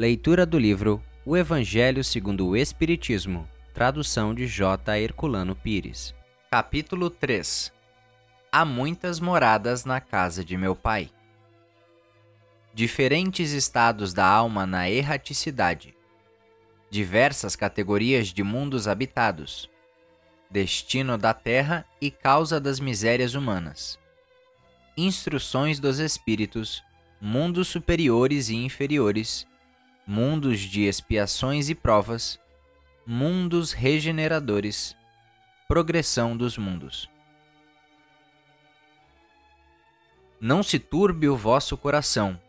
Leitura do livro O Evangelho segundo o Espiritismo, tradução de J. Herculano Pires. Capítulo 3 Há muitas moradas na casa de meu pai. Diferentes estados da alma na erraticidade. Diversas categorias de mundos habitados. Destino da terra e causa das misérias humanas. Instruções dos espíritos, mundos superiores e inferiores mundos de expiações e provas, mundos regeneradores, progressão dos mundos. Não se turbe o vosso coração,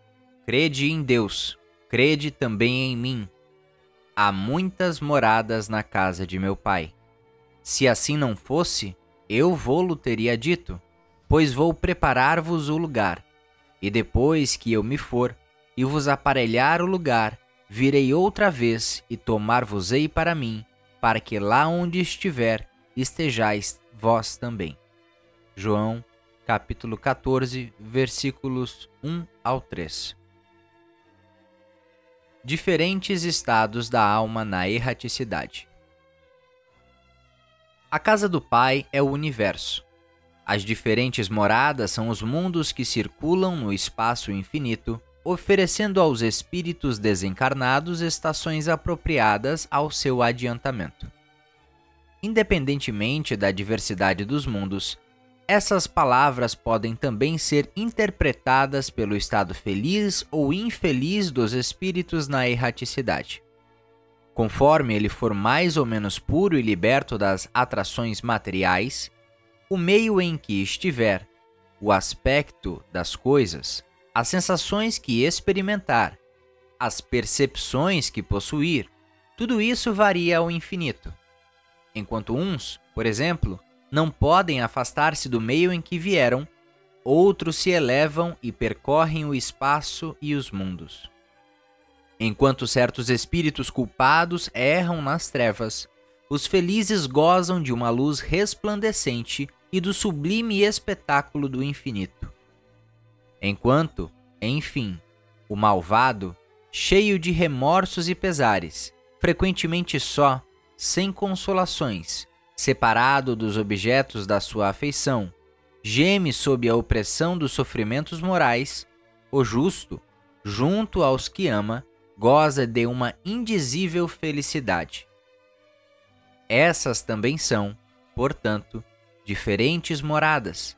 crede em Deus, crede também em mim. Há muitas moradas na casa de meu Pai. Se assim não fosse, eu vou-lo teria dito, pois vou preparar-vos o lugar, e depois que eu me for, e vos aparelhar o lugar, virei outra vez e tomar-vos-ei para mim, para que lá onde estiver estejais vós também. João, capítulo 14, versículos 1 ao 3. Diferentes estados da alma na erraticidade. A casa do Pai é o universo. As diferentes moradas são os mundos que circulam no espaço infinito oferecendo aos espíritos desencarnados estações apropriadas ao seu adiantamento. Independentemente da diversidade dos mundos, essas palavras podem também ser interpretadas pelo estado feliz ou infeliz dos espíritos na erraticidade. Conforme ele for mais ou menos puro e liberto das atrações materiais, o meio em que estiver, o aspecto das coisas, as sensações que experimentar, as percepções que possuir, tudo isso varia ao infinito. Enquanto uns, por exemplo, não podem afastar-se do meio em que vieram, outros se elevam e percorrem o espaço e os mundos. Enquanto certos espíritos culpados erram nas trevas, os felizes gozam de uma luz resplandecente e do sublime espetáculo do infinito. Enquanto, enfim, o malvado, cheio de remorsos e pesares, frequentemente só, sem consolações, separado dos objetos da sua afeição, geme sob a opressão dos sofrimentos morais, o justo, junto aos que ama, goza de uma indizível felicidade. Essas também são, portanto, diferentes moradas,